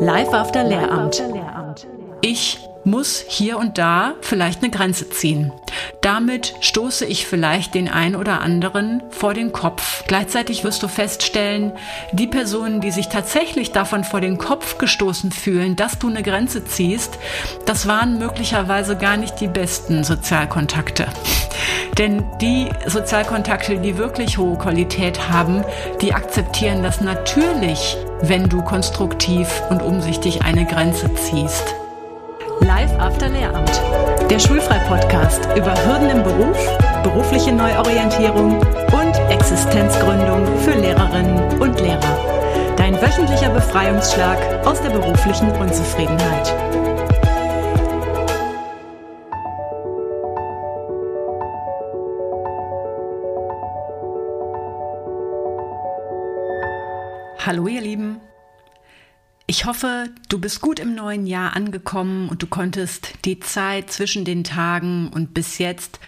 Live after Lehramt. Ich muss hier und da vielleicht eine Grenze ziehen. Damit stoße ich vielleicht den ein oder anderen vor den Kopf. Gleichzeitig wirst du feststellen, die Personen, die sich tatsächlich davon vor den Kopf gestoßen fühlen, dass du eine Grenze ziehst, das waren möglicherweise gar nicht die besten Sozialkontakte. Denn die Sozialkontakte, die wirklich hohe Qualität haben, die akzeptieren das natürlich, wenn du konstruktiv und umsichtig eine Grenze ziehst. Live After Lehramt. Der Schulfrei-Podcast über Hürden im Beruf, berufliche Neuorientierung und Existenzgründung für Lehrerinnen und Lehrer. Dein wöchentlicher Befreiungsschlag aus der beruflichen Unzufriedenheit. Hallo ihr Lieben. Ich hoffe, du bist gut im neuen Jahr angekommen und du konntest die Zeit zwischen den Tagen und bis jetzt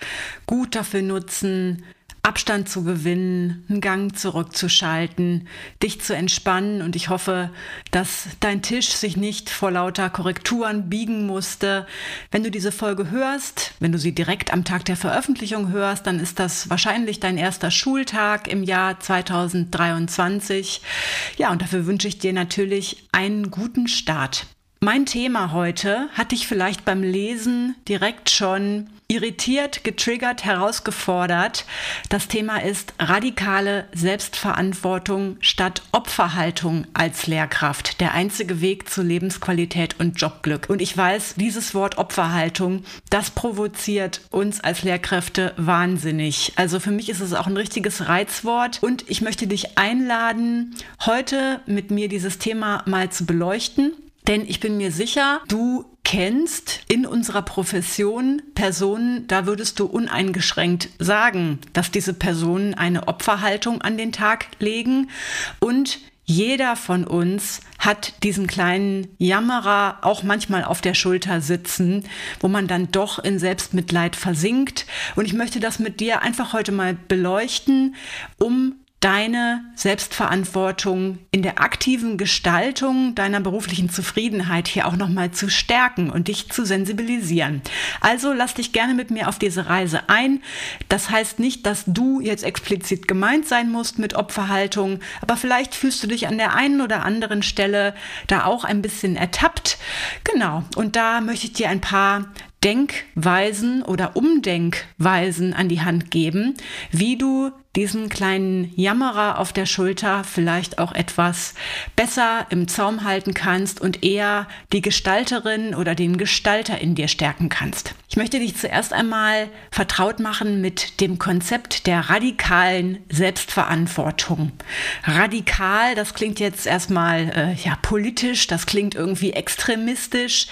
gut dafür nutzen, Abstand zu gewinnen, einen Gang zurückzuschalten, dich zu entspannen und ich hoffe, dass dein Tisch sich nicht vor lauter Korrekturen biegen musste. Wenn du diese Folge hörst, wenn du sie direkt am Tag der Veröffentlichung hörst, dann ist das wahrscheinlich dein erster Schultag im Jahr 2023. Ja, und dafür wünsche ich dir natürlich einen guten Start. Mein Thema heute hat dich vielleicht beim Lesen direkt schon irritiert, getriggert, herausgefordert. Das Thema ist radikale Selbstverantwortung statt Opferhaltung als Lehrkraft. Der einzige Weg zu Lebensqualität und Jobglück. Und ich weiß, dieses Wort Opferhaltung, das provoziert uns als Lehrkräfte wahnsinnig. Also für mich ist es auch ein richtiges Reizwort und ich möchte dich einladen, heute mit mir dieses Thema mal zu beleuchten denn ich bin mir sicher, du kennst in unserer Profession Personen, da würdest du uneingeschränkt sagen, dass diese Personen eine Opferhaltung an den Tag legen und jeder von uns hat diesen kleinen Jammerer auch manchmal auf der Schulter sitzen, wo man dann doch in Selbstmitleid versinkt. Und ich möchte das mit dir einfach heute mal beleuchten, um deine Selbstverantwortung in der aktiven Gestaltung deiner beruflichen Zufriedenheit hier auch nochmal zu stärken und dich zu sensibilisieren. Also lass dich gerne mit mir auf diese Reise ein. Das heißt nicht, dass du jetzt explizit gemeint sein musst mit Opferhaltung, aber vielleicht fühlst du dich an der einen oder anderen Stelle da auch ein bisschen ertappt. Genau. Und da möchte ich dir ein paar Denkweisen oder Umdenkweisen an die Hand geben, wie du diesen kleinen Jammerer auf der Schulter vielleicht auch etwas besser im Zaum halten kannst und eher die Gestalterin oder den Gestalter in dir stärken kannst. Ich möchte dich zuerst einmal vertraut machen mit dem Konzept der radikalen Selbstverantwortung. Radikal, das klingt jetzt erstmal äh, ja politisch, das klingt irgendwie extremistisch.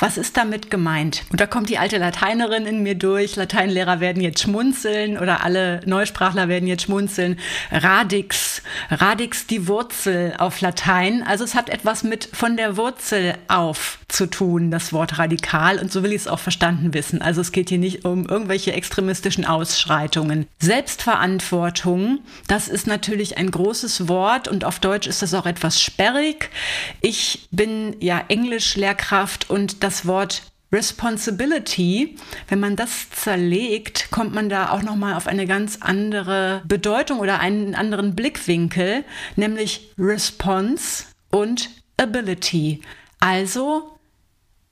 Was ist damit gemeint? Und da kommt die alte Lateinerin in mir durch. Lateinlehrer werden jetzt schmunzeln oder alle Neusprachler werden jetzt schmunzeln. Radix, Radix die Wurzel auf Latein. Also es hat etwas mit von der Wurzel auf zu tun, das Wort radikal. Und so will ich es auch verstanden wissen. Also es geht hier nicht um irgendwelche extremistischen Ausschreitungen. Selbstverantwortung, das ist natürlich ein großes Wort und auf Deutsch ist das auch etwas sperrig. Ich bin ja Englisch-Lehrkraft und das Wort Responsibility, wenn man das zerlegt, kommt man da auch noch mal auf eine ganz andere Bedeutung oder einen anderen Blickwinkel, nämlich Response und Ability. Also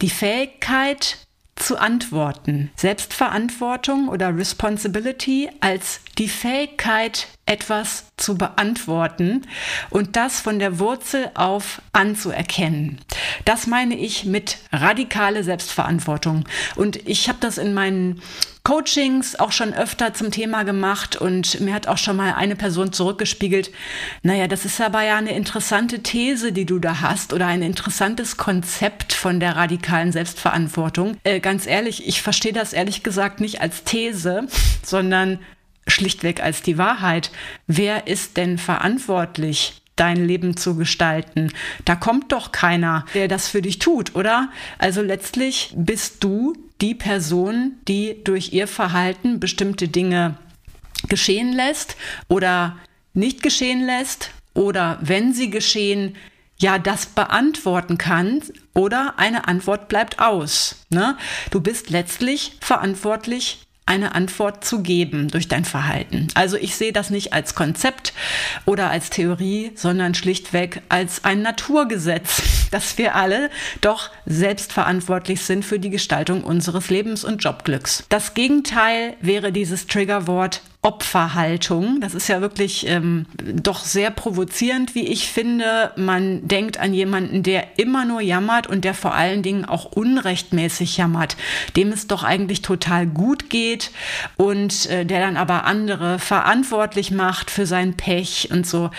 die Fähigkeit zu antworten. Selbstverantwortung oder Responsibility als die Fähigkeit, etwas zu beantworten und das von der Wurzel auf anzuerkennen. Das meine ich mit radikale Selbstverantwortung. Und ich habe das in meinen Coachings auch schon öfter zum Thema gemacht und mir hat auch schon mal eine Person zurückgespiegelt, naja, das ist aber ja eine interessante These, die du da hast oder ein interessantes Konzept von der radikalen Selbstverantwortung. Äh, ganz ehrlich, ich verstehe das ehrlich gesagt nicht als These, sondern schlichtweg als die Wahrheit. Wer ist denn verantwortlich? dein Leben zu gestalten. Da kommt doch keiner, der das für dich tut, oder? Also letztlich bist du die Person, die durch ihr Verhalten bestimmte Dinge geschehen lässt oder nicht geschehen lässt oder wenn sie geschehen, ja das beantworten kann oder eine Antwort bleibt aus. Ne? Du bist letztlich verantwortlich eine Antwort zu geben durch dein Verhalten. Also ich sehe das nicht als Konzept oder als Theorie, sondern schlichtweg als ein Naturgesetz, dass wir alle doch selbstverantwortlich sind für die Gestaltung unseres Lebens und Jobglücks. Das Gegenteil wäre dieses Triggerwort Opferhaltung. Das ist ja wirklich ähm, doch sehr provozierend, wie ich finde. Man denkt an jemanden, der immer nur jammert und der vor allen Dingen auch unrechtmäßig jammert, dem es doch eigentlich total gut geht und äh, der dann aber andere verantwortlich macht für sein Pech und so.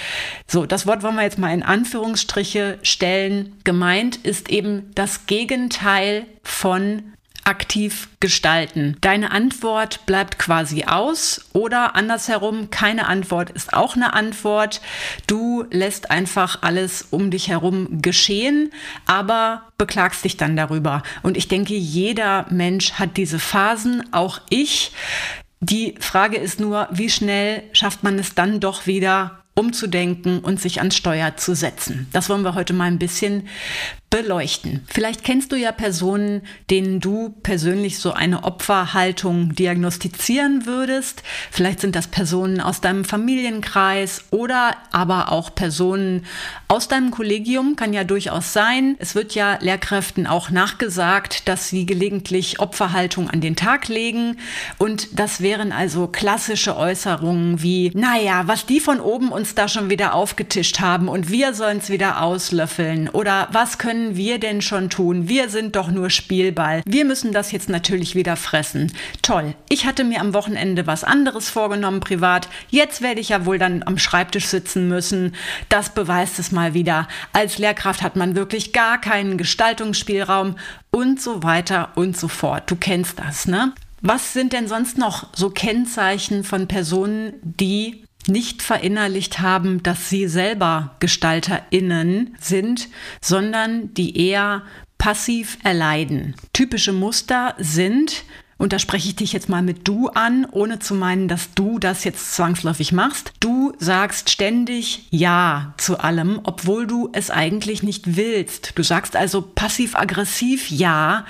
So, das Wort wollen wir jetzt mal in Anführungsstriche stellen. Gemeint ist eben das Gegenteil von aktiv gestalten. Deine Antwort bleibt quasi aus oder andersherum, keine Antwort ist auch eine Antwort. Du lässt einfach alles um dich herum geschehen, aber beklagst dich dann darüber. Und ich denke, jeder Mensch hat diese Phasen, auch ich. Die Frage ist nur, wie schnell schafft man es dann doch wieder umzudenken und sich ans Steuer zu setzen. Das wollen wir heute mal ein bisschen beleuchten. Vielleicht kennst du ja Personen, denen du persönlich so eine Opferhaltung diagnostizieren würdest. Vielleicht sind das Personen aus deinem Familienkreis oder aber auch Personen aus deinem Kollegium, kann ja durchaus sein. Es wird ja Lehrkräften auch nachgesagt, dass sie gelegentlich Opferhaltung an den Tag legen. Und das wären also klassische Äußerungen wie, naja, was die von oben uns da schon wieder aufgetischt haben und wir sollen es wieder auslöffeln oder was können können wir denn schon tun? Wir sind doch nur Spielball. Wir müssen das jetzt natürlich wieder fressen. Toll. Ich hatte mir am Wochenende was anderes vorgenommen privat. Jetzt werde ich ja wohl dann am Schreibtisch sitzen müssen. Das beweist es mal wieder. Als Lehrkraft hat man wirklich gar keinen Gestaltungsspielraum und so weiter und so fort. Du kennst das, ne? Was sind denn sonst noch so Kennzeichen von Personen, die nicht verinnerlicht haben, dass sie selber Gestalterinnen sind, sondern die eher passiv erleiden. Typische Muster sind und da spreche ich dich jetzt mal mit du an, ohne zu meinen, dass du das jetzt zwangsläufig machst. Du sagst ständig Ja zu allem, obwohl du es eigentlich nicht willst. Du sagst also passiv-aggressiv Ja,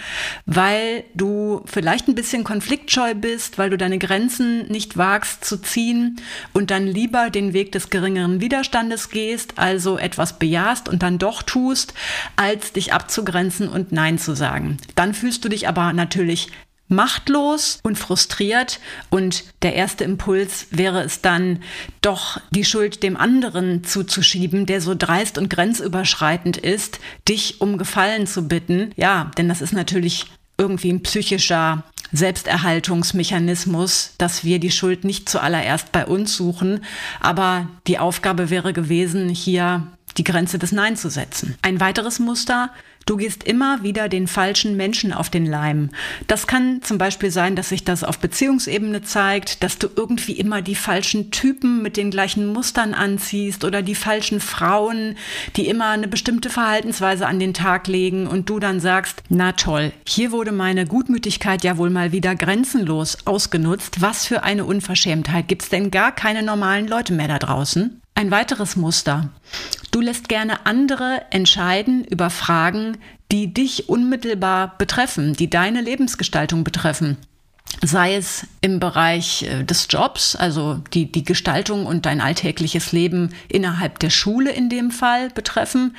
weil du vielleicht ein bisschen konfliktscheu bist, weil du deine Grenzen nicht wagst zu ziehen und dann lieber den Weg des geringeren Widerstandes gehst, also etwas bejahst und dann doch tust, als dich abzugrenzen und Nein zu sagen. Dann fühlst du dich aber natürlich machtlos und frustriert und der erste Impuls wäre es dann, doch die Schuld dem anderen zuzuschieben, der so dreist und grenzüberschreitend ist, dich um Gefallen zu bitten. Ja, denn das ist natürlich irgendwie ein psychischer Selbsterhaltungsmechanismus, dass wir die Schuld nicht zuallererst bei uns suchen, aber die Aufgabe wäre gewesen, hier die Grenze des Nein zu setzen. Ein weiteres Muster, Du gehst immer wieder den falschen Menschen auf den Leim. Das kann zum Beispiel sein, dass sich das auf Beziehungsebene zeigt, dass du irgendwie immer die falschen Typen mit den gleichen Mustern anziehst oder die falschen Frauen, die immer eine bestimmte Verhaltensweise an den Tag legen und du dann sagst, na toll, hier wurde meine Gutmütigkeit ja wohl mal wieder grenzenlos ausgenutzt. Was für eine Unverschämtheit. Gibt's denn gar keine normalen Leute mehr da draußen? Ein weiteres Muster. Du lässt gerne andere entscheiden über Fragen, die dich unmittelbar betreffen, die deine Lebensgestaltung betreffen sei es im Bereich äh, des Jobs, also die, die Gestaltung und dein alltägliches Leben innerhalb der Schule in dem Fall betreffen,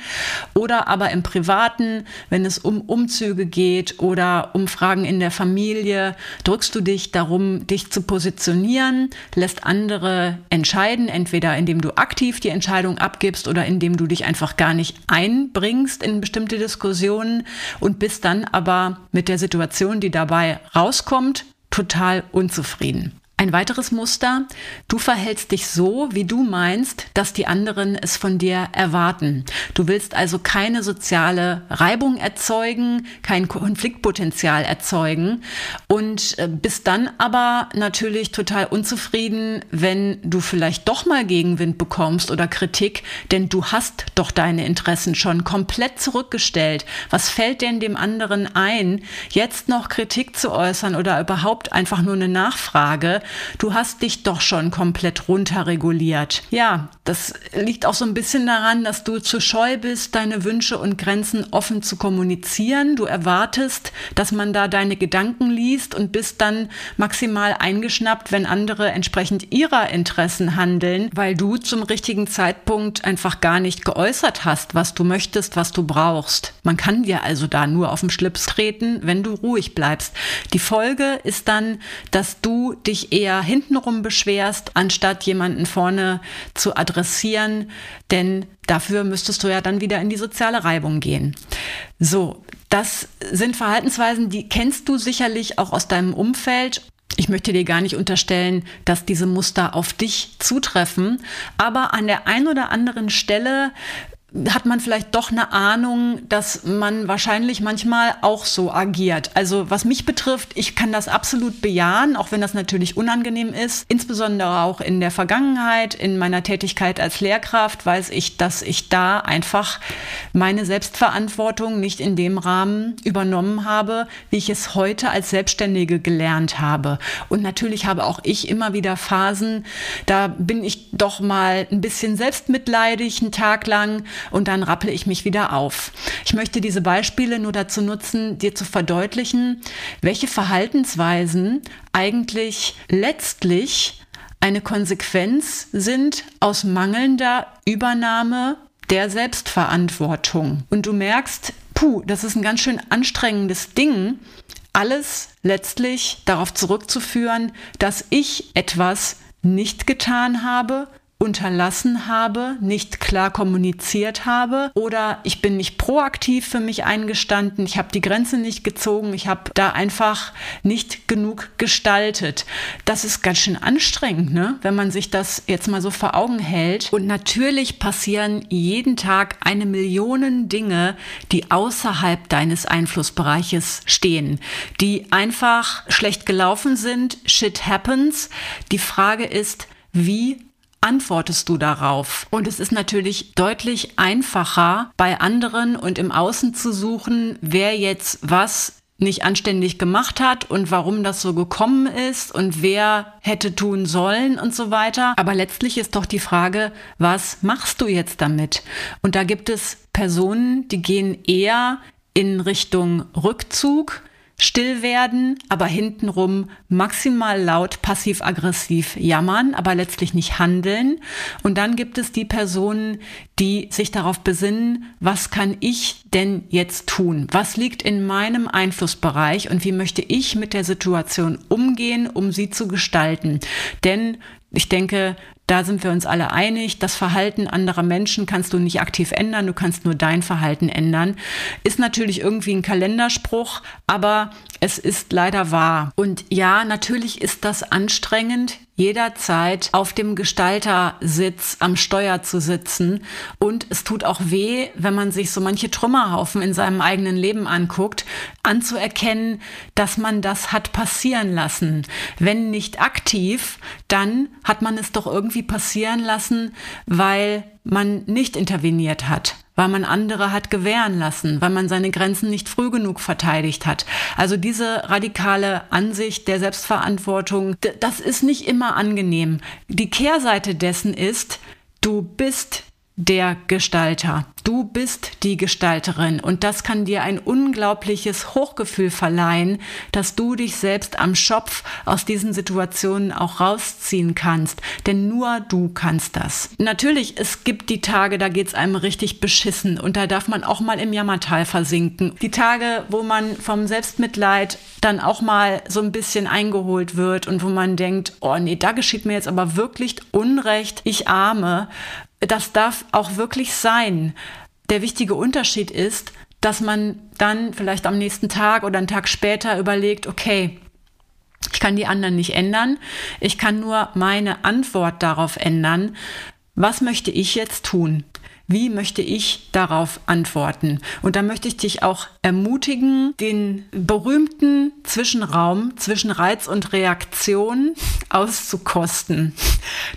oder aber im Privaten, wenn es um Umzüge geht oder um Fragen in der Familie, drückst du dich darum, dich zu positionieren, lässt andere entscheiden, entweder indem du aktiv die Entscheidung abgibst oder indem du dich einfach gar nicht einbringst in bestimmte Diskussionen und bist dann aber mit der Situation, die dabei rauskommt, total unzufrieden. Ein weiteres Muster, du verhältst dich so, wie du meinst, dass die anderen es von dir erwarten. Du willst also keine soziale Reibung erzeugen, kein Konfliktpotenzial erzeugen und äh, bist dann aber natürlich total unzufrieden, wenn du vielleicht doch mal Gegenwind bekommst oder Kritik, denn du hast doch deine Interessen schon komplett zurückgestellt. Was fällt denn dem anderen ein, jetzt noch Kritik zu äußern oder überhaupt einfach nur eine Nachfrage? Du hast dich doch schon komplett runterreguliert. Ja, das liegt auch so ein bisschen daran, dass du zu scheu bist, deine Wünsche und Grenzen offen zu kommunizieren. Du erwartest, dass man da deine Gedanken liest und bist dann maximal eingeschnappt, wenn andere entsprechend ihrer Interessen handeln, weil du zum richtigen Zeitpunkt einfach gar nicht geäußert hast, was du möchtest, was du brauchst. Man kann dir also da nur auf den Schlips treten, wenn du ruhig bleibst. Die Folge ist dann, dass du dich eher hintenrum beschwerst, anstatt jemanden vorne zu adressieren, denn dafür müsstest du ja dann wieder in die soziale Reibung gehen. So, das sind Verhaltensweisen, die kennst du sicherlich auch aus deinem Umfeld. Ich möchte dir gar nicht unterstellen, dass diese Muster auf dich zutreffen, aber an der einen oder anderen Stelle hat man vielleicht doch eine Ahnung, dass man wahrscheinlich manchmal auch so agiert. Also was mich betrifft, ich kann das absolut bejahen, auch wenn das natürlich unangenehm ist. Insbesondere auch in der Vergangenheit, in meiner Tätigkeit als Lehrkraft, weiß ich, dass ich da einfach meine Selbstverantwortung nicht in dem Rahmen übernommen habe, wie ich es heute als Selbstständige gelernt habe. Und natürlich habe auch ich immer wieder Phasen, da bin ich doch mal ein bisschen selbstmitleidig, einen Tag lang und dann rappel ich mich wieder auf. Ich möchte diese Beispiele nur dazu nutzen, dir zu verdeutlichen, welche Verhaltensweisen eigentlich letztlich eine Konsequenz sind aus mangelnder Übernahme der Selbstverantwortung. Und du merkst, puh, das ist ein ganz schön anstrengendes Ding, alles letztlich darauf zurückzuführen, dass ich etwas nicht getan habe, unterlassen habe, nicht klar kommuniziert habe oder ich bin nicht proaktiv für mich eingestanden, ich habe die Grenze nicht gezogen, ich habe da einfach nicht genug gestaltet. Das ist ganz schön anstrengend, ne? wenn man sich das jetzt mal so vor Augen hält. Und natürlich passieren jeden Tag eine Million Dinge, die außerhalb deines Einflussbereiches stehen, die einfach schlecht gelaufen sind. Shit happens. Die Frage ist, wie antwortest du darauf? Und es ist natürlich deutlich einfacher, bei anderen und im Außen zu suchen, wer jetzt was nicht anständig gemacht hat und warum das so gekommen ist und wer hätte tun sollen und so weiter. Aber letztlich ist doch die Frage, was machst du jetzt damit? Und da gibt es Personen, die gehen eher in Richtung Rückzug, still werden, aber hintenrum maximal laut passiv-aggressiv jammern, aber letztlich nicht handeln. Und dann gibt es die Personen, die sich darauf besinnen, was kann ich denn jetzt tun? Was liegt in meinem Einflussbereich und wie möchte ich mit der Situation umgehen, um sie zu gestalten? Denn ich denke, da sind wir uns alle einig. Das Verhalten anderer Menschen kannst du nicht aktiv ändern, du kannst nur dein Verhalten ändern. Ist natürlich irgendwie ein Kalenderspruch, aber es ist leider wahr. Und ja, natürlich ist das anstrengend, jederzeit auf dem Gestaltersitz am Steuer zu sitzen. Und es tut auch weh, wenn man sich so manche Trümmerhaufen in seinem eigenen Leben anguckt, anzuerkennen, dass man das hat passieren lassen. Wenn nicht aktiv, dann hat man es doch irgendwie passieren lassen, weil man nicht interveniert hat, weil man andere hat gewähren lassen, weil man seine Grenzen nicht früh genug verteidigt hat. Also diese radikale Ansicht der Selbstverantwortung, das ist nicht immer angenehm. Die Kehrseite dessen ist, du bist der Gestalter. Du bist die Gestalterin und das kann dir ein unglaubliches Hochgefühl verleihen, dass du dich selbst am Schopf aus diesen Situationen auch rausziehen kannst. Denn nur du kannst das. Natürlich, es gibt die Tage, da geht's einem richtig beschissen und da darf man auch mal im Jammertal versinken. Die Tage, wo man vom Selbstmitleid dann auch mal so ein bisschen eingeholt wird und wo man denkt, oh nee, da geschieht mir jetzt aber wirklich Unrecht, ich arme das darf auch wirklich sein. Der wichtige Unterschied ist, dass man dann vielleicht am nächsten Tag oder einen Tag später überlegt, okay, ich kann die anderen nicht ändern, ich kann nur meine Antwort darauf ändern. Was möchte ich jetzt tun? wie möchte ich darauf antworten? Und da möchte ich dich auch ermutigen, den berühmten Zwischenraum zwischen Reiz und Reaktion auszukosten.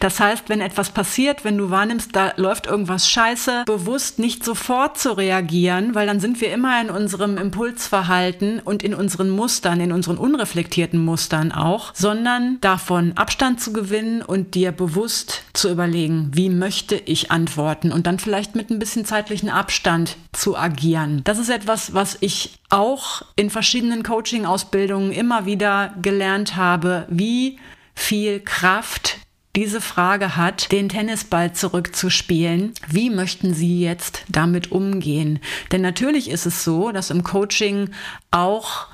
Das heißt, wenn etwas passiert, wenn du wahrnimmst, da läuft irgendwas scheiße, bewusst nicht sofort zu reagieren, weil dann sind wir immer in unserem Impulsverhalten und in unseren Mustern, in unseren unreflektierten Mustern auch, sondern davon Abstand zu gewinnen und dir bewusst zu überlegen, wie möchte ich antworten und dann vielleicht mit ein bisschen zeitlichen Abstand zu agieren. Das ist etwas, was ich auch in verschiedenen Coaching-Ausbildungen immer wieder gelernt habe, wie viel Kraft diese Frage hat, den Tennisball zurückzuspielen. Wie möchten Sie jetzt damit umgehen? Denn natürlich ist es so, dass im Coaching auch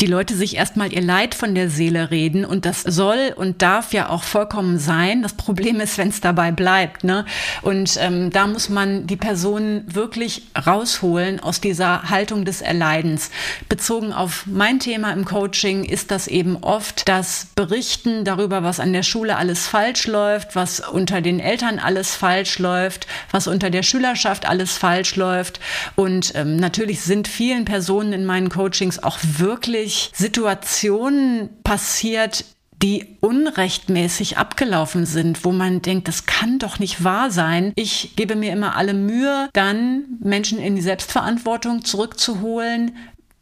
die Leute sich erstmal ihr Leid von der Seele reden und das soll und darf ja auch vollkommen sein. Das Problem ist, wenn es dabei bleibt. Ne? Und ähm, da muss man die Person wirklich rausholen aus dieser Haltung des Erleidens. Bezogen auf mein Thema im Coaching ist das eben oft das Berichten darüber, was an der Schule alles falsch läuft, was unter den Eltern alles falsch läuft, was unter der Schülerschaft alles falsch läuft. Und ähm, natürlich sind vielen Personen in meinen Coachings auch wirklich wirklich Situationen passiert, die unrechtmäßig abgelaufen sind, wo man denkt, das kann doch nicht wahr sein. Ich gebe mir immer alle Mühe, dann Menschen in die Selbstverantwortung zurückzuholen,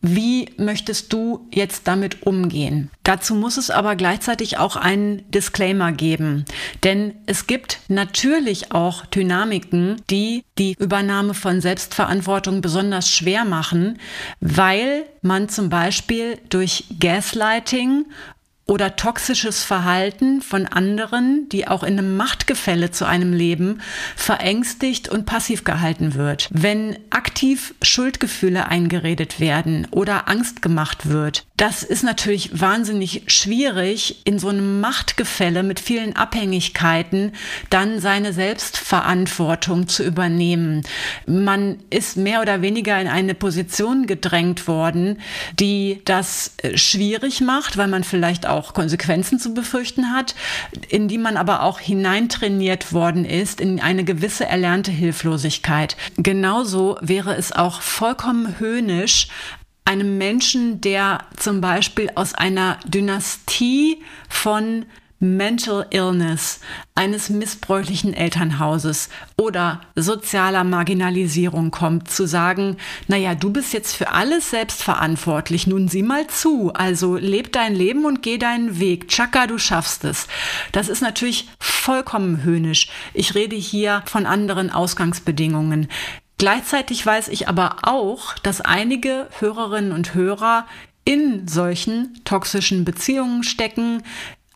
wie möchtest du jetzt damit umgehen? Dazu muss es aber gleichzeitig auch einen Disclaimer geben. Denn es gibt natürlich auch Dynamiken, die die Übernahme von Selbstverantwortung besonders schwer machen, weil man zum Beispiel durch Gaslighting oder toxisches Verhalten von anderen, die auch in einem Machtgefälle zu einem leben, verängstigt und passiv gehalten wird. Wenn aktiv Schuldgefühle eingeredet werden oder Angst gemacht wird, das ist natürlich wahnsinnig schwierig, in so einem Machtgefälle mit vielen Abhängigkeiten dann seine Selbstverantwortung zu übernehmen. Man ist mehr oder weniger in eine Position gedrängt worden, die das äh, schwierig macht, weil man vielleicht auch Konsequenzen zu befürchten hat, in die man aber auch hineintrainiert worden ist in eine gewisse erlernte Hilflosigkeit. Genauso wäre es auch vollkommen höhnisch, einem Menschen, der zum Beispiel aus einer Dynastie von Mental Illness, eines missbräuchlichen Elternhauses oder sozialer Marginalisierung kommt, zu sagen, naja, du bist jetzt für alles selbst verantwortlich, nun sieh mal zu, also leb dein Leben und geh deinen Weg, Chaka, du schaffst es. Das ist natürlich vollkommen höhnisch. Ich rede hier von anderen Ausgangsbedingungen. Gleichzeitig weiß ich aber auch, dass einige Hörerinnen und Hörer in solchen toxischen Beziehungen stecken,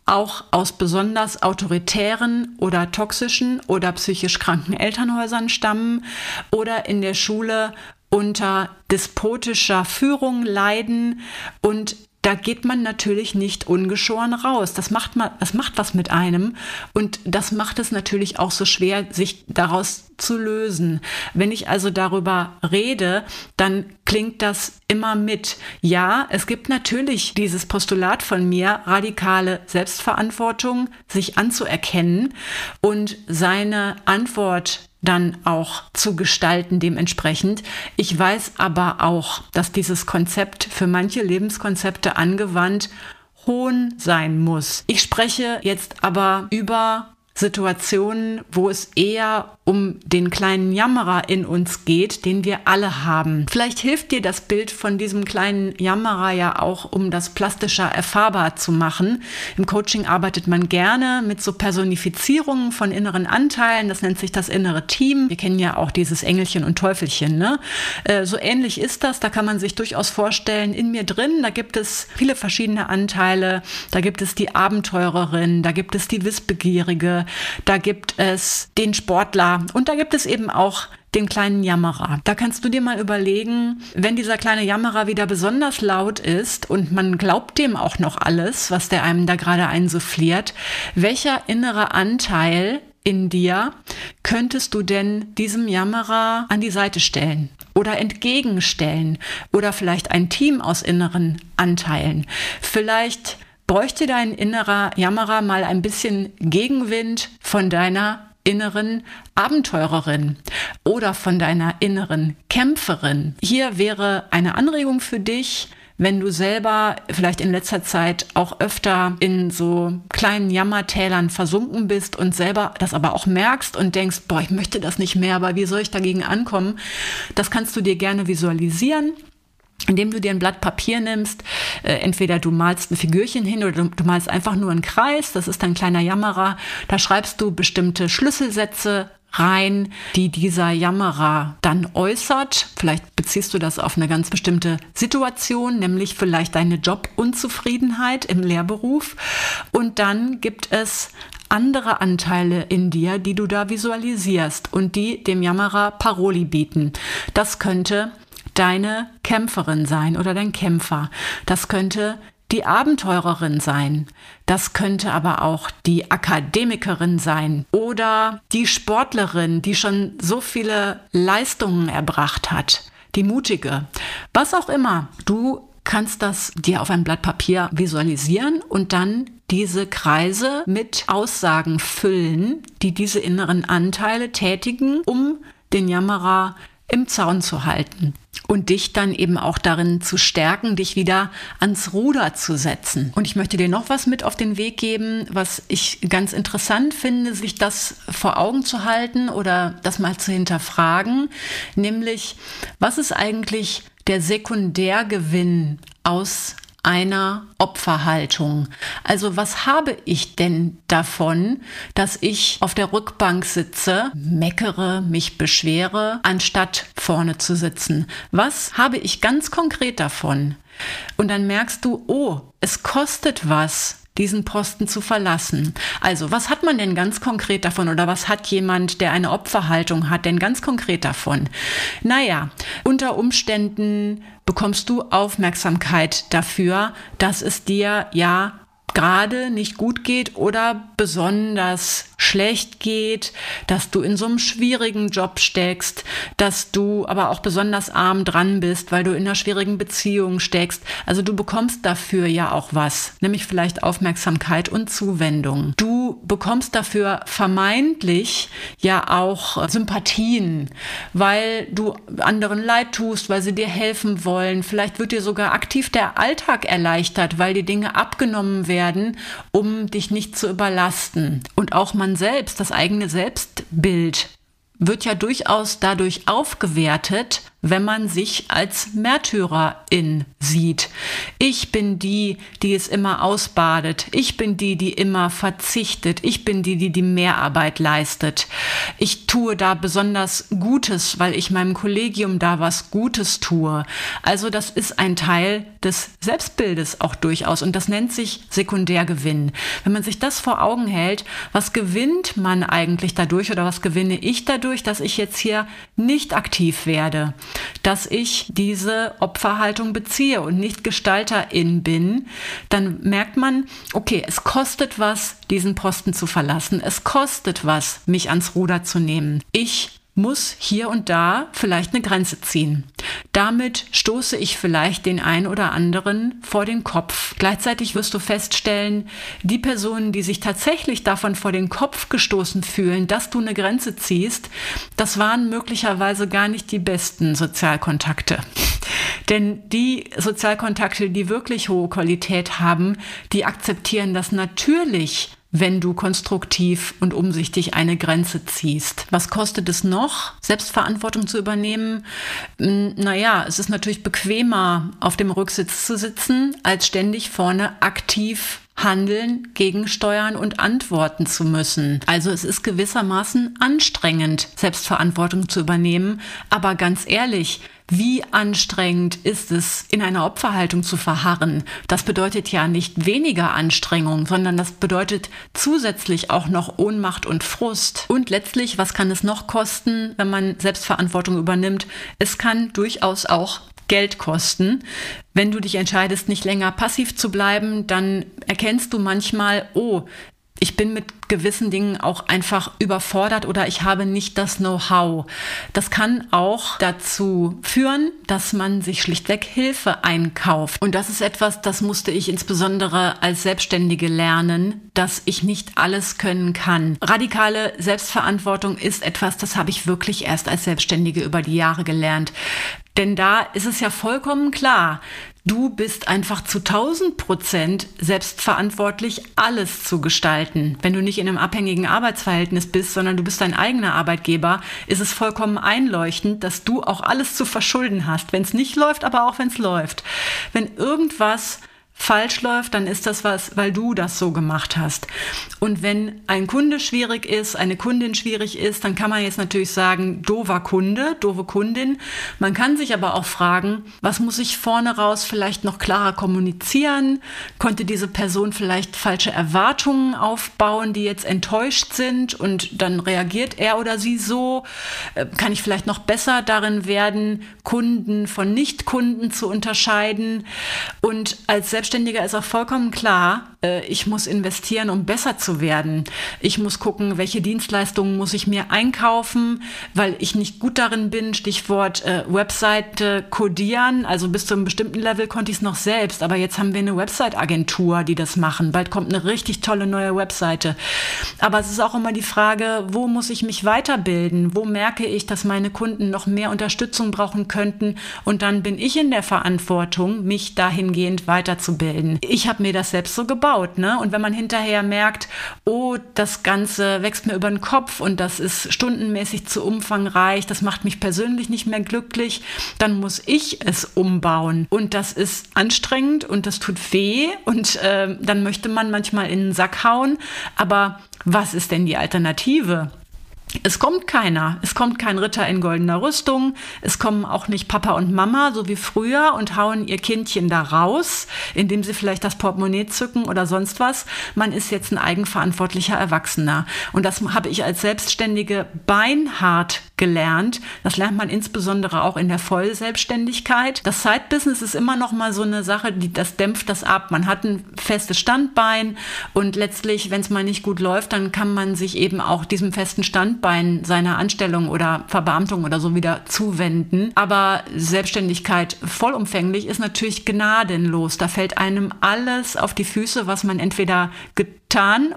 auch aus besonders autoritären oder toxischen oder psychisch kranken Elternhäusern stammen oder in der Schule unter despotischer Führung leiden und da geht man natürlich nicht ungeschoren raus. Das macht, man, das macht was mit einem und das macht es natürlich auch so schwer, sich daraus zu lösen. Wenn ich also darüber rede, dann klingt das immer mit. Ja, es gibt natürlich dieses Postulat von mir, radikale Selbstverantwortung, sich anzuerkennen und seine Antwort dann auch zu gestalten dementsprechend. Ich weiß aber auch, dass dieses Konzept für manche Lebenskonzepte angewandt hohn sein muss. Ich spreche jetzt aber über Situationen, wo es eher um den kleinen Jammerer in uns geht, den wir alle haben. Vielleicht hilft dir das Bild von diesem kleinen Jammerer ja auch, um das plastischer erfahrbar zu machen. Im Coaching arbeitet man gerne mit so Personifizierungen von inneren Anteilen. Das nennt sich das innere Team. Wir kennen ja auch dieses Engelchen und Teufelchen. Ne? Äh, so ähnlich ist das. Da kann man sich durchaus vorstellen, in mir drin, da gibt es viele verschiedene Anteile. Da gibt es die Abenteurerin, da gibt es die Wissbegierige, da gibt es den Sportler, und da gibt es eben auch den kleinen Jammerer. Da kannst du dir mal überlegen, wenn dieser kleine Jammerer wieder besonders laut ist und man glaubt dem auch noch alles, was der einem da gerade einsuffliert, welcher innere Anteil in dir könntest du denn diesem Jammerer an die Seite stellen? Oder entgegenstellen? Oder vielleicht ein Team aus inneren Anteilen? Vielleicht bräuchte dein innerer Jammerer mal ein bisschen Gegenwind von deiner inneren Abenteurerin oder von deiner inneren Kämpferin. Hier wäre eine Anregung für dich, wenn du selber vielleicht in letzter Zeit auch öfter in so kleinen Jammertälern versunken bist und selber das aber auch merkst und denkst, boah, ich möchte das nicht mehr, aber wie soll ich dagegen ankommen? Das kannst du dir gerne visualisieren indem du dir ein Blatt Papier nimmst, äh, entweder du malst ein Figürchen hin oder du, du, malst einfach nur einen Kreis, das ist ein kleiner Jammerer, da schreibst du bestimmte Schlüsselsätze rein, die dieser Jammerer dann äußert. Vielleicht beziehst du das auf eine ganz bestimmte Situation, nämlich vielleicht deine Jobunzufriedenheit im Lehrberuf. Und dann gibt es andere Anteile in dir, die du da visualisierst und die dem Jammerer Paroli bieten. Das könnte deine Kämpferin sein oder dein Kämpfer. Das könnte die Abenteurerin sein. Das könnte aber auch die Akademikerin sein oder die Sportlerin, die schon so viele Leistungen erbracht hat. Die mutige. Was auch immer. Du kannst das dir auf ein Blatt Papier visualisieren und dann diese Kreise mit Aussagen füllen, die diese inneren Anteile tätigen, um den Jammerer im Zaun zu halten und dich dann eben auch darin zu stärken, dich wieder ans Ruder zu setzen. Und ich möchte dir noch was mit auf den Weg geben, was ich ganz interessant finde, sich das vor Augen zu halten oder das mal zu hinterfragen, nämlich was ist eigentlich der Sekundärgewinn aus einer Opferhaltung. Also was habe ich denn davon, dass ich auf der Rückbank sitze, meckere, mich beschwere, anstatt vorne zu sitzen? Was habe ich ganz konkret davon? Und dann merkst du, oh, es kostet was, diesen Posten zu verlassen. Also, was hat man denn ganz konkret davon oder was hat jemand, der eine Opferhaltung hat, denn ganz konkret davon? Naja, unter Umständen bekommst du Aufmerksamkeit dafür, dass es dir ja gerade nicht gut geht oder besonders schlecht geht, dass du in so einem schwierigen Job steckst, dass du aber auch besonders arm dran bist, weil du in einer schwierigen Beziehung steckst. Also du bekommst dafür ja auch was, nämlich vielleicht Aufmerksamkeit und Zuwendung. Du bekommst dafür vermeintlich ja auch Sympathien, weil du anderen leid tust, weil sie dir helfen wollen. Vielleicht wird dir sogar aktiv der Alltag erleichtert, weil die Dinge abgenommen werden, um dich nicht zu überlasten. Und auch man selbst, das eigene Selbstbild wird ja durchaus dadurch aufgewertet, wenn man sich als Märtyrerin sieht. Ich bin die, die es immer ausbadet. Ich bin die, die immer verzichtet. Ich bin die, die die Mehrarbeit leistet. Ich tue da besonders Gutes, weil ich meinem Kollegium da was Gutes tue. Also das ist ein Teil des Selbstbildes auch durchaus und das nennt sich Sekundärgewinn. Wenn man sich das vor Augen hält, was gewinnt man eigentlich dadurch oder was gewinne ich dadurch, dass ich jetzt hier nicht aktiv werde? Dass ich diese Opferhaltung beziehe und nicht Gestalterin bin, dann merkt man, okay, es kostet was, diesen Posten zu verlassen. Es kostet was, mich ans Ruder zu nehmen. Ich muss hier und da vielleicht eine Grenze ziehen. Damit stoße ich vielleicht den ein oder anderen vor den Kopf. Gleichzeitig wirst du feststellen, die Personen, die sich tatsächlich davon vor den Kopf gestoßen fühlen, dass du eine Grenze ziehst, das waren möglicherweise gar nicht die besten Sozialkontakte. Denn die Sozialkontakte, die wirklich hohe Qualität haben, die akzeptieren das natürlich wenn du konstruktiv und umsichtig eine Grenze ziehst. Was kostet es noch, Selbstverantwortung zu übernehmen? Hm, naja, es ist natürlich bequemer, auf dem Rücksitz zu sitzen, als ständig vorne aktiv handeln, gegensteuern und antworten zu müssen. Also es ist gewissermaßen anstrengend, Selbstverantwortung zu übernehmen. Aber ganz ehrlich, wie anstrengend ist es, in einer Opferhaltung zu verharren? Das bedeutet ja nicht weniger Anstrengung, sondern das bedeutet zusätzlich auch noch Ohnmacht und Frust. Und letztlich, was kann es noch kosten, wenn man Selbstverantwortung übernimmt? Es kann durchaus auch Geld kosten. Wenn du dich entscheidest, nicht länger passiv zu bleiben, dann erkennst du manchmal, oh, ich bin mit gewissen Dingen auch einfach überfordert oder ich habe nicht das Know-how. Das kann auch dazu führen, dass man sich schlichtweg Hilfe einkauft. Und das ist etwas, das musste ich insbesondere als Selbstständige lernen, dass ich nicht alles können kann. Radikale Selbstverantwortung ist etwas, das habe ich wirklich erst als Selbstständige über die Jahre gelernt. Denn da ist es ja vollkommen klar, Du bist einfach zu 1000 Prozent selbstverantwortlich, alles zu gestalten. Wenn du nicht in einem abhängigen Arbeitsverhältnis bist, sondern du bist dein eigener Arbeitgeber, ist es vollkommen einleuchtend, dass du auch alles zu verschulden hast. Wenn es nicht läuft, aber auch wenn es läuft. Wenn irgendwas falsch läuft, dann ist das was, weil du das so gemacht hast. Und wenn ein Kunde schwierig ist, eine Kundin schwierig ist, dann kann man jetzt natürlich sagen, dover Kunde, doofe Kundin. Man kann sich aber auch fragen, was muss ich vorne raus vielleicht noch klarer kommunizieren? Konnte diese Person vielleicht falsche Erwartungen aufbauen, die jetzt enttäuscht sind und dann reagiert er oder sie so? Äh, kann ich vielleicht noch besser darin werden, Kunden von Nichtkunden zu unterscheiden? Und als Selbst Selbstständiger ist auch vollkommen klar, äh, ich muss investieren, um besser zu werden. Ich muss gucken, welche Dienstleistungen muss ich mir einkaufen, weil ich nicht gut darin bin. Stichwort äh, Webseite codieren. Also bis zu einem bestimmten Level konnte ich es noch selbst. Aber jetzt haben wir eine Website-Agentur, die das machen. Bald kommt eine richtig tolle neue Webseite. Aber es ist auch immer die Frage, wo muss ich mich weiterbilden? Wo merke ich, dass meine Kunden noch mehr Unterstützung brauchen könnten? Und dann bin ich in der Verantwortung, mich dahingehend weiterzubilden. Ich habe mir das selbst so gebaut, ne? Und wenn man hinterher merkt, oh, das Ganze wächst mir über den Kopf und das ist stundenmäßig zu umfangreich, das macht mich persönlich nicht mehr glücklich, dann muss ich es umbauen. Und das ist anstrengend und das tut weh und äh, dann möchte man manchmal in den Sack hauen. Aber was ist denn die Alternative? Es kommt keiner. Es kommt kein Ritter in goldener Rüstung. Es kommen auch nicht Papa und Mama, so wie früher, und hauen ihr Kindchen da raus, indem sie vielleicht das Portemonnaie zücken oder sonst was. Man ist jetzt ein eigenverantwortlicher Erwachsener. Und das habe ich als Selbstständige beinhart gelernt. Das lernt man insbesondere auch in der Vollselbstständigkeit. Das Side-Business ist immer noch mal so eine Sache, die, das dämpft das ab. Man hat ein festes Standbein und letztlich, wenn es mal nicht gut läuft, dann kann man sich eben auch diesem festen Standbein seiner Anstellung oder Verbeamtung oder so wieder zuwenden. Aber Selbstständigkeit vollumfänglich ist natürlich gnadenlos. Da fällt einem alles auf die Füße, was man entweder getan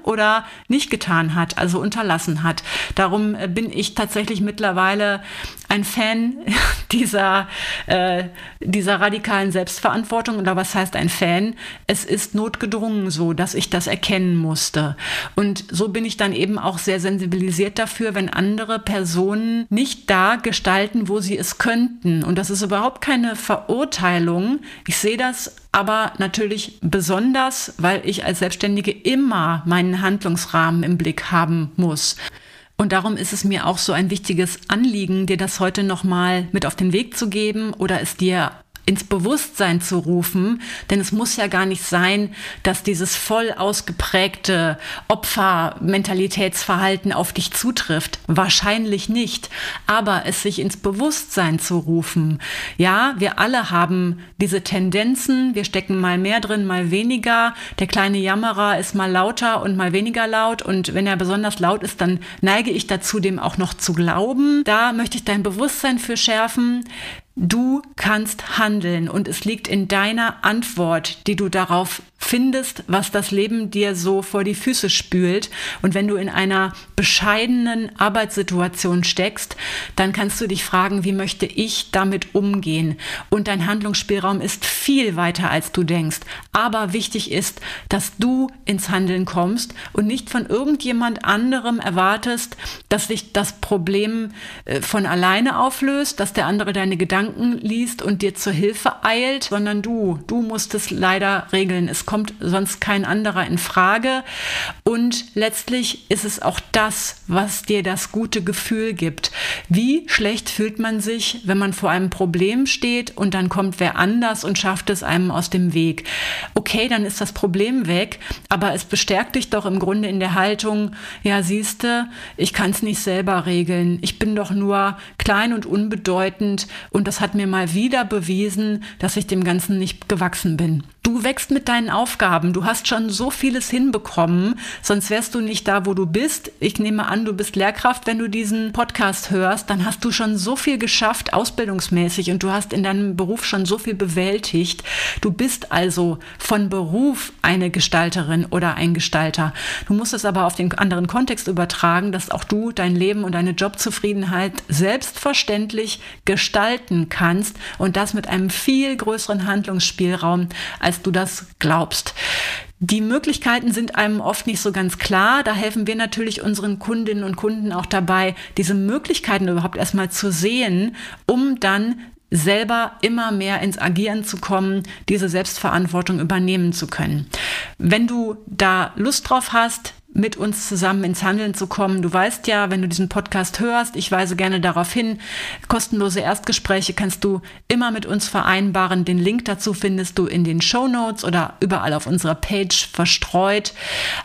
oder nicht getan hat, also unterlassen hat. Darum äh, bin ich tatsächlich mittlerweile ein Fan dieser, äh, dieser radikalen Selbstverantwortung. Oder was heißt ein Fan? Es ist notgedrungen so, dass ich das erkennen musste. Und so bin ich dann eben auch sehr sensibilisiert dafür, wenn andere Personen nicht da gestalten, wo sie es könnten. Und das ist überhaupt keine Verurteilung. Ich sehe das aber natürlich besonders, weil ich als Selbstständige immer meinen Handlungsrahmen im Blick haben muss. Und darum ist es mir auch so ein wichtiges Anliegen, dir das heute nochmal mit auf den Weg zu geben oder es dir ins Bewusstsein zu rufen, denn es muss ja gar nicht sein, dass dieses voll ausgeprägte Opfermentalitätsverhalten auf dich zutrifft. Wahrscheinlich nicht, aber es sich ins Bewusstsein zu rufen. Ja, wir alle haben diese Tendenzen, wir stecken mal mehr drin, mal weniger. Der kleine Jammerer ist mal lauter und mal weniger laut und wenn er besonders laut ist, dann neige ich dazu, dem auch noch zu glauben. Da möchte ich dein Bewusstsein für schärfen. Du kannst handeln und es liegt in deiner Antwort, die du darauf findest, was das Leben dir so vor die Füße spült. Und wenn du in einer bescheidenen Arbeitssituation steckst, dann kannst du dich fragen, wie möchte ich damit umgehen? Und dein Handlungsspielraum ist viel weiter, als du denkst. Aber wichtig ist, dass du ins Handeln kommst und nicht von irgendjemand anderem erwartest, dass sich das Problem äh, von alleine auflöst, dass der andere deine Gedanken liest und dir zur Hilfe eilt, sondern du, du musst es leider regeln. Es kommt sonst kein anderer in Frage. Und letztlich ist es auch das, was dir das gute Gefühl gibt. Wie schlecht fühlt man sich, wenn man vor einem Problem steht und dann kommt wer anders und schafft es einem aus dem Weg. Okay, dann ist das Problem weg, aber es bestärkt dich doch im Grunde in der Haltung, ja, siehste, ich kann es nicht selber regeln. Ich bin doch nur klein und unbedeutend und das hat mir mal wieder bewiesen, dass ich dem Ganzen nicht gewachsen bin. Du wächst mit deinen Aufgaben. Du hast schon so vieles hinbekommen, sonst wärst du nicht da, wo du bist. Ich nehme an, du bist Lehrkraft, wenn du diesen Podcast hörst. Dann hast du schon so viel geschafft, ausbildungsmäßig, und du hast in deinem Beruf schon so viel bewältigt. Du bist also von Beruf eine Gestalterin oder ein Gestalter. Du musst es aber auf den anderen Kontext übertragen, dass auch du dein Leben und deine Jobzufriedenheit selbstverständlich gestalten kannst und das mit einem viel größeren Handlungsspielraum, als du das glaubst. Die Möglichkeiten sind einem oft nicht so ganz klar. Da helfen wir natürlich unseren Kundinnen und Kunden auch dabei, diese Möglichkeiten überhaupt erstmal zu sehen, um dann selber immer mehr ins Agieren zu kommen, diese Selbstverantwortung übernehmen zu können. Wenn du da Lust drauf hast, mit uns zusammen ins Handeln zu kommen. Du weißt ja, wenn du diesen Podcast hörst, ich weise gerne darauf hin, kostenlose Erstgespräche kannst du immer mit uns vereinbaren. Den Link dazu findest du in den Show Notes oder überall auf unserer Page verstreut.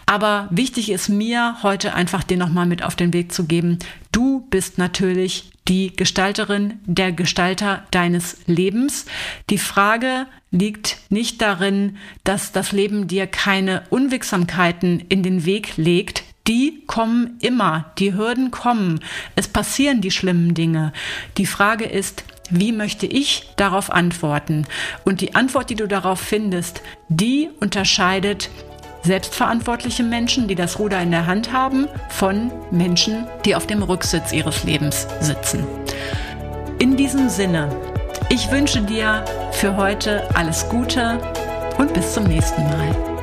Aber wichtig ist mir heute einfach dir nochmal mit auf den Weg zu geben. Du bist natürlich die Gestalterin, der Gestalter deines Lebens. Die Frage liegt nicht darin, dass das Leben dir keine Unwegsamkeiten in den Weg legt. Die kommen immer, die Hürden kommen, es passieren die schlimmen Dinge. Die Frage ist, wie möchte ich darauf antworten? Und die Antwort, die du darauf findest, die unterscheidet selbstverantwortliche Menschen, die das Ruder in der Hand haben, von Menschen, die auf dem Rücksitz ihres Lebens sitzen. In diesem Sinne, ich wünsche dir für heute alles Gute und bis zum nächsten Mal.